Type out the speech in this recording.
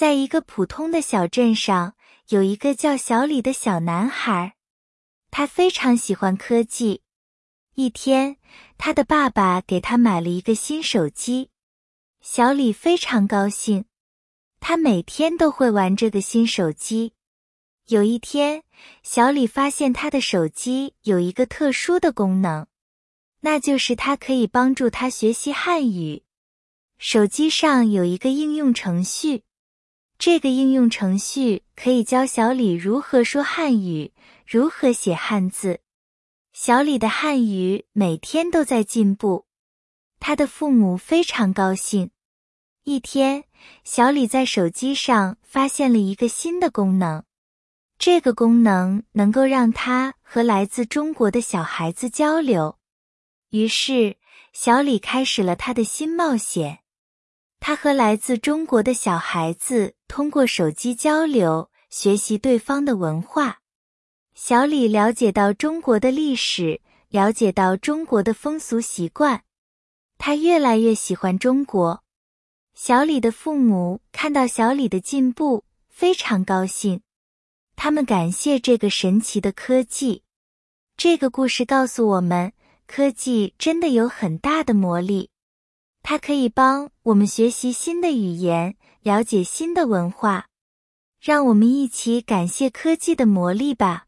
在一个普通的小镇上，有一个叫小李的小男孩，他非常喜欢科技。一天，他的爸爸给他买了一个新手机，小李非常高兴，他每天都会玩这个新手机。有一天，小李发现他的手机有一个特殊的功能，那就是它可以帮助他学习汉语。手机上有一个应用程序，这个应用程序可以教小李如何说汉语，如何写汉字。小李的汉语每天都在进步，他的父母非常高兴。一天，小李在手机上发现了一个新的功能。这个功能能够让他和来自中国的小孩子交流，于是小李开始了他的新冒险。他和来自中国的小孩子通过手机交流，学习对方的文化。小李了解到中国的历史，了解到中国的风俗习惯，他越来越喜欢中国。小李的父母看到小李的进步，非常高兴。他们感谢这个神奇的科技。这个故事告诉我们，科技真的有很大的魔力，它可以帮我们学习新的语言，了解新的文化。让我们一起感谢科技的魔力吧。